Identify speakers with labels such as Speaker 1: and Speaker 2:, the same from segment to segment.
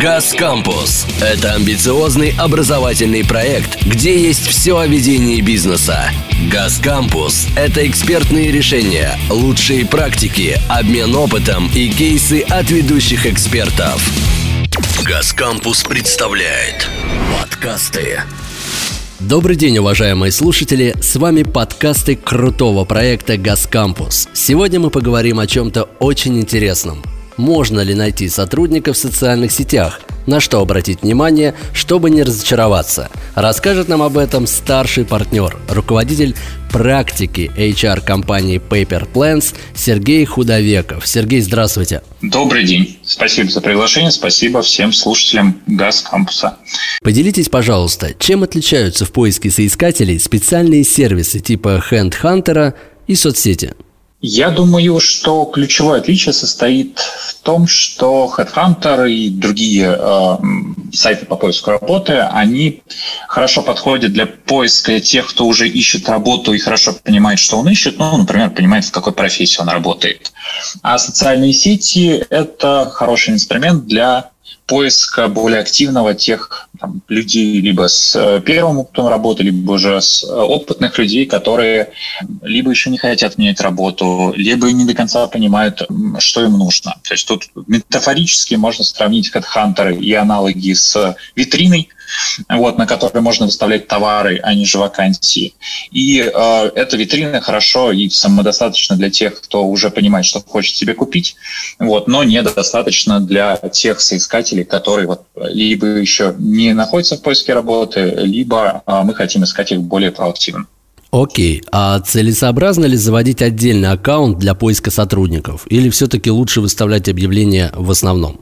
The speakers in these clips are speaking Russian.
Speaker 1: «Газ Кампус» — это амбициозный образовательный проект, где есть все о ведении бизнеса. «Газ Кампус» — это экспертные решения, лучшие практики, обмен опытом и кейсы от ведущих экспертов. «Газ Кампус» представляет подкасты.
Speaker 2: Добрый день, уважаемые слушатели! С вами подкасты крутого проекта «Газ Кампус». Сегодня мы поговорим о чем-то очень интересном – можно ли найти сотрудника в социальных сетях, на что обратить внимание, чтобы не разочароваться. Расскажет нам об этом старший партнер, руководитель практики HR-компании Paper Plans Сергей Худовеков. Сергей, здравствуйте.
Speaker 3: Добрый день. Спасибо за приглашение. Спасибо всем слушателям ГАЗ Кампуса.
Speaker 2: Поделитесь, пожалуйста, чем отличаются в поиске соискателей специальные сервисы типа HandHunter и соцсети?
Speaker 3: Я думаю, что ключевое отличие состоит в том, что Headhunter и другие э, сайты по поиску работы, они хорошо подходят для поиска тех, кто уже ищет работу и хорошо понимает, что он ищет, ну, например, понимает, в какой профессии он работает. А социальные сети – это хороший инструмент для поиска более активного тех там, людей либо с э, первым опытом работы, либо уже с э, опытных людей, которые либо еще не хотят менять работу, либо не до конца понимают, что им нужно. То есть тут метафорически можно сравнить HeadHunter и аналоги с витриной, вот, на которой можно выставлять товары, а не же вакансии. И э, эта витрина хорошо и самодостаточно для тех, кто уже понимает, что хочет себе купить, вот, но недостаточно для тех соискателей, которые вот либо еще не находятся в поиске работы, либо э, мы хотим искать их более проактивно.
Speaker 2: Окей, а целесообразно ли заводить отдельный аккаунт для поиска сотрудников? Или все-таки лучше выставлять объявления в основном?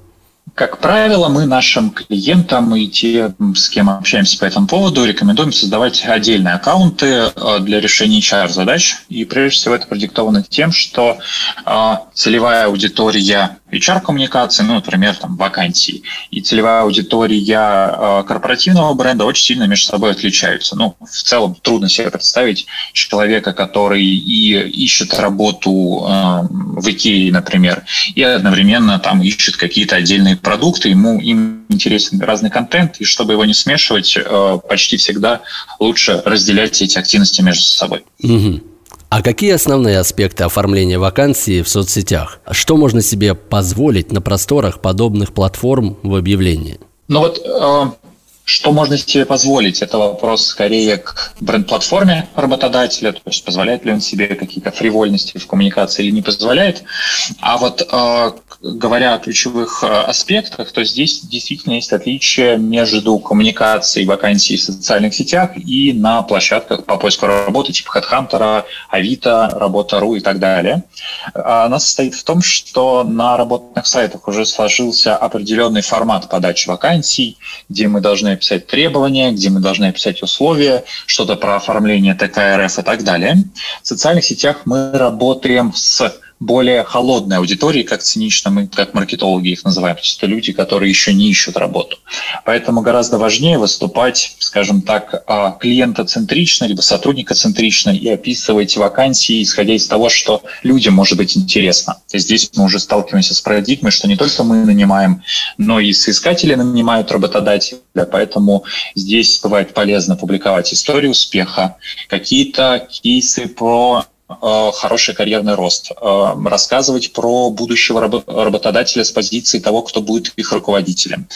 Speaker 3: Как правило, мы нашим клиентам и те, с кем общаемся по этому поводу, рекомендуем создавать отдельные аккаунты э, для решения HR-задач. И прежде всего это продиктовано тем, что э, целевая аудитория HR-коммуникации, ну, например, там, вакансии, и целевая аудитория э, корпоративного бренда очень сильно между собой отличаются. Ну, в целом трудно себе представить человека, который и ищет работу э, в Икее, например, и одновременно там ищет какие-то отдельные продукты, ему им интересен разный контент, и чтобы его не смешивать, э, почти всегда лучше разделять эти активности между собой.
Speaker 2: Угу. А какие основные аспекты оформления вакансии в соцсетях? Что можно себе позволить на просторах подобных платформ в объявлении?
Speaker 3: Ну вот э, что можно себе позволить? Это вопрос скорее к бренд-платформе работодателя, то есть позволяет ли он себе какие-то фривольности в коммуникации или не позволяет. А вот э, говоря о ключевых э, аспектах, то здесь действительно есть отличие между коммуникацией вакансий в социальных сетях и на площадках по поиску работы типа HeadHunter, Авито, Работа.ру и так далее. Она состоит в том, что на работных сайтах уже сложился определенный формат подачи вакансий, где мы должны описать требования, где мы должны описать условия, что-то про оформление ТКРФ и так далее. В социальных сетях мы работаем с более холодной аудитории, как цинично мы, как маркетологи их называем. То есть это люди, которые еще не ищут работу. Поэтому гораздо важнее выступать, скажем так, а, клиентоцентрично, либо сотрудникоцентрично и описывать вакансии, исходя из того, что людям может быть интересно. Есть здесь мы уже сталкиваемся с парадигмой, что не только мы нанимаем, но и соискатели нанимают работодателя. Поэтому здесь бывает полезно публиковать историю успеха, какие-то кейсы про хороший карьерный рост, э, рассказывать про будущего работодателя с позиции того, кто будет их руководителем,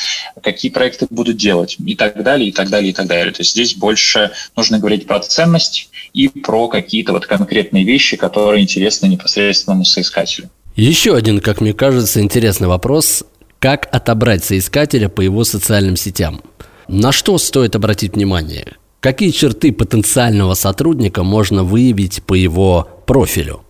Speaker 3: какие проекты будут делать и так далее, и так далее, и так далее. То есть здесь больше нужно говорить про ценность и про какие-то вот конкретные вещи, которые интересны непосредственному соискателю.
Speaker 2: Еще один, как мне кажется, интересный вопрос. Как отобрать соискателя по его социальным сетям? На что стоит обратить внимание? Какие черты потенциального сотрудника можно выявить по его профилю?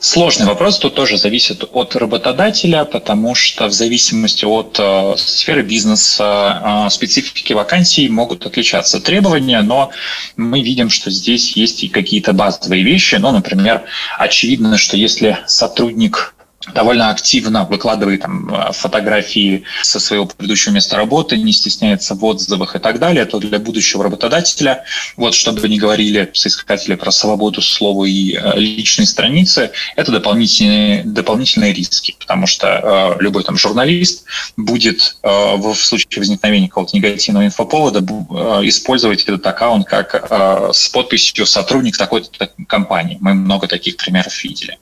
Speaker 3: Сложный вопрос, тут тоже зависит от работодателя, потому что в зависимости от э, сферы бизнеса, э, специфики вакансий могут отличаться требования, но мы видим, что здесь есть и какие-то базовые вещи. Ну, например, очевидно, что если сотрудник довольно активно выкладывает там э, фотографии со своего предыдущего места работы, не стесняется в отзывах и так далее, то для будущего работодателя, вот чтобы не говорили соискатели про свободу слова и э, личные страницы, это дополнительные, дополнительные риски, потому что э, любой там журналист будет э, в случае возникновения какого-то негативного инфоповода э, использовать этот аккаунт как э, с подписью сотрудник такой-то компании. Мы много таких примеров видели.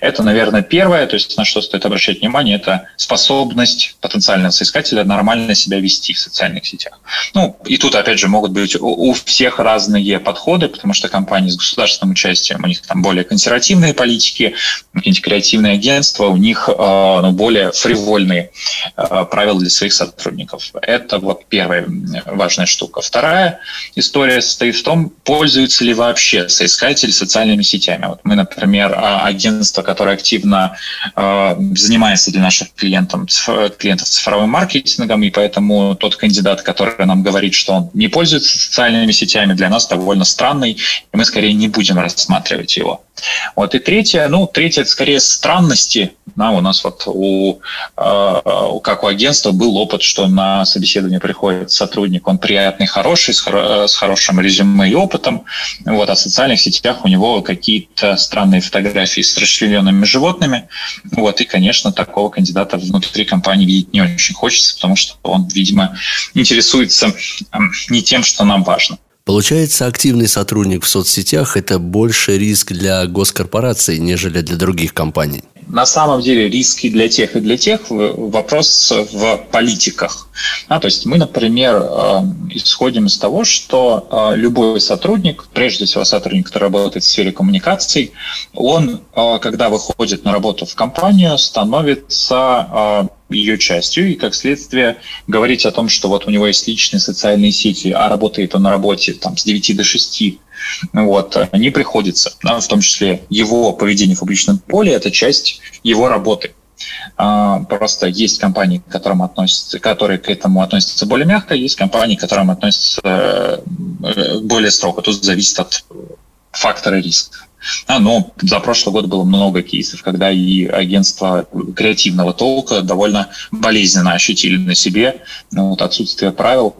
Speaker 3: Это, наверное, первое, то на что стоит обращать внимание, это способность потенциального соискателя нормально себя вести в социальных сетях. Ну, и тут, опять же, могут быть у всех разные подходы, потому что компании с государственным участием, у них там более консервативные политики, какие-нибудь креативные агентства, у них э, ну, более фривольные э, правила для своих сотрудников. Это вот первая важная штука. Вторая история состоит в том, пользуется ли вообще соискатель социальными сетями. Вот мы, например, а, агентство, которое активно занимается для наших клиентов, клиентов цифровым маркетингом, и поэтому тот кандидат, который нам говорит, что он не пользуется социальными сетями, для нас довольно странный, и мы скорее не будем рассматривать его. Вот. И третье, ну, третье, это скорее странности. Да, у нас вот у, э, как у агентства был опыт, что на собеседование приходит сотрудник, он приятный, хороший, с, с хорошим резюме и опытом, вот, а в социальных сетях у него какие-то странные фотографии с расчлененными животными, вот, и, конечно, такого кандидата внутри компании видеть не очень хочется, потому что он, видимо, интересуется не тем, что нам важно.
Speaker 2: Получается, активный сотрудник в соцсетях – это больше риск для госкорпораций, нежели для других компаний.
Speaker 3: На самом деле риски для тех и для тех вопрос в политиках. А, то есть мы, например, э, исходим из того, что э, любой сотрудник, прежде всего сотрудник, который работает в сфере коммуникаций, он, э, когда выходит на работу в компанию, становится ее частью, и как следствие говорить о том, что вот у него есть личные социальные сети, а работает он на работе там, с 9 до 6, вот, не приходится. Да, в том числе его поведение в публичном поле – это часть его работы. А, просто есть компании, к которым относятся, которые к этому относятся более мягко, есть компании, к которым относятся э, более строго. Тут зависит от фактора риска. А, но за прошлый год было много кейсов, когда и агентства креативного толка довольно болезненно ощутили на себе ну, вот, отсутствие правил,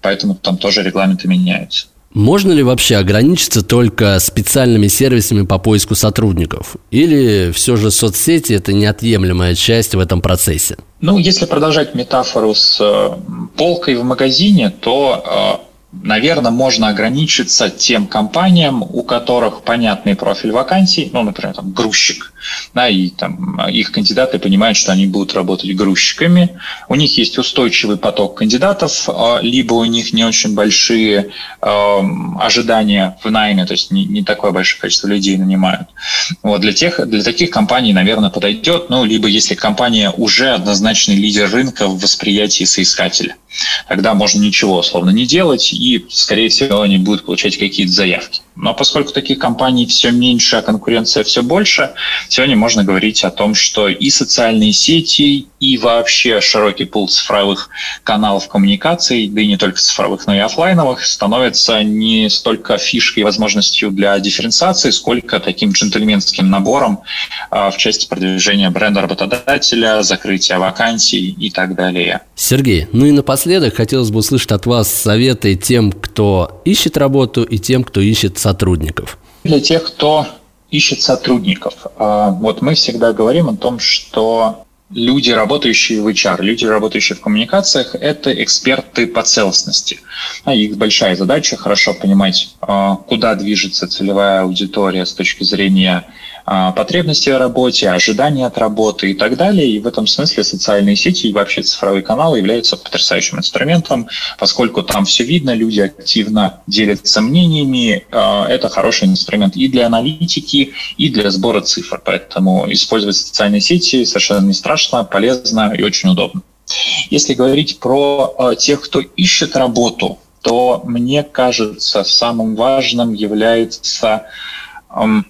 Speaker 3: поэтому там тоже регламенты меняются.
Speaker 2: Можно ли вообще ограничиться только специальными сервисами по поиску сотрудников? Или все же соцсети – это неотъемлемая часть в этом процессе?
Speaker 3: Ну, если продолжать метафору с э, полкой в магазине, то э, наверное, можно ограничиться тем компаниям, у которых понятный профиль вакансий, ну, например, там, грузчик, да, и там их кандидаты понимают, что они будут работать грузчиками, у них есть устойчивый поток кандидатов, а, либо у них не очень большие э, ожидания в найме, то есть не, не такое большое количество людей нанимают. Вот для, тех, для таких компаний, наверное, подойдет, ну, либо если компания уже однозначный лидер рынка в восприятии соискателя. Тогда можно ничего условно не делать, и, скорее всего, они будут получать какие-то заявки. Но поскольку таких компаний все меньше, а конкуренция все больше, сегодня можно говорить о том, что и социальные сети, и вообще широкий пул цифровых каналов коммуникаций, да и не только цифровых, но и офлайновых, становится не столько фишкой и возможностью для дифференциации, сколько таким джентльменским набором а, в части продвижения бренда работодателя, закрытия вакансий и так далее.
Speaker 2: Сергей, ну и напоследок хотелось бы услышать от вас советы тем, кто ищет работу и тем, кто ищет сотрудников?
Speaker 3: Для тех, кто ищет сотрудников. А, вот мы всегда говорим о том, что люди, работающие в HR, люди, работающие в коммуникациях, это эксперты по целостности. А их большая задача хорошо понимать, а, куда движется целевая аудитория с точки зрения потребности в работе, ожидания от работы и так далее. И в этом смысле социальные сети и вообще цифровые каналы являются потрясающим инструментом, поскольку там все видно, люди активно делятся мнениями. А, это хороший инструмент и для аналитики, и для сбора цифр. Поэтому использовать социальные сети совершенно не страшно, полезно и очень удобно. Если говорить про а, тех, кто ищет работу, то мне кажется, самым важным является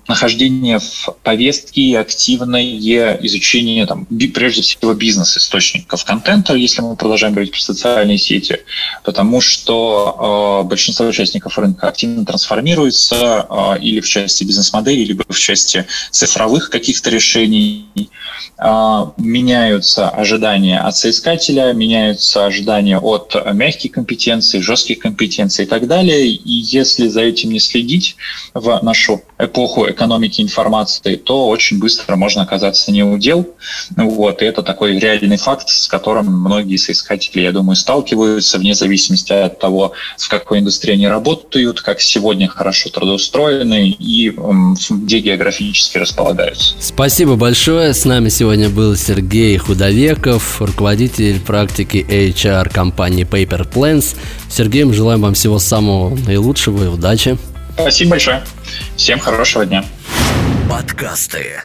Speaker 3: нахождение в повестке, активное изучение, там, прежде всего, бизнес-источников контента, если мы продолжаем говорить про социальные сети, потому что э, большинство участников рынка активно трансформируется э, или в части бизнес-модели, либо в части цифровых каких-то решений. Э, меняются ожидания от соискателя, меняются ожидания от мягких компетенций, жестких компетенций и так далее. И если за этим не следить в нашу эпоху экономики информации, то очень быстро можно оказаться не удел. Вот, и это такой реальный факт, с которым многие соискатели, я думаю, сталкиваются вне зависимости от того, в какой индустрии они работают, как сегодня хорошо трудоустроены и где географически располагаются.
Speaker 2: Спасибо большое. С нами сегодня был Сергей Худовеков, руководитель практики HR компании Paper Plans. Сергей, мы желаем вам всего самого наилучшего и удачи.
Speaker 3: Спасибо большое. Всем хорошего дня.
Speaker 1: Подкасты.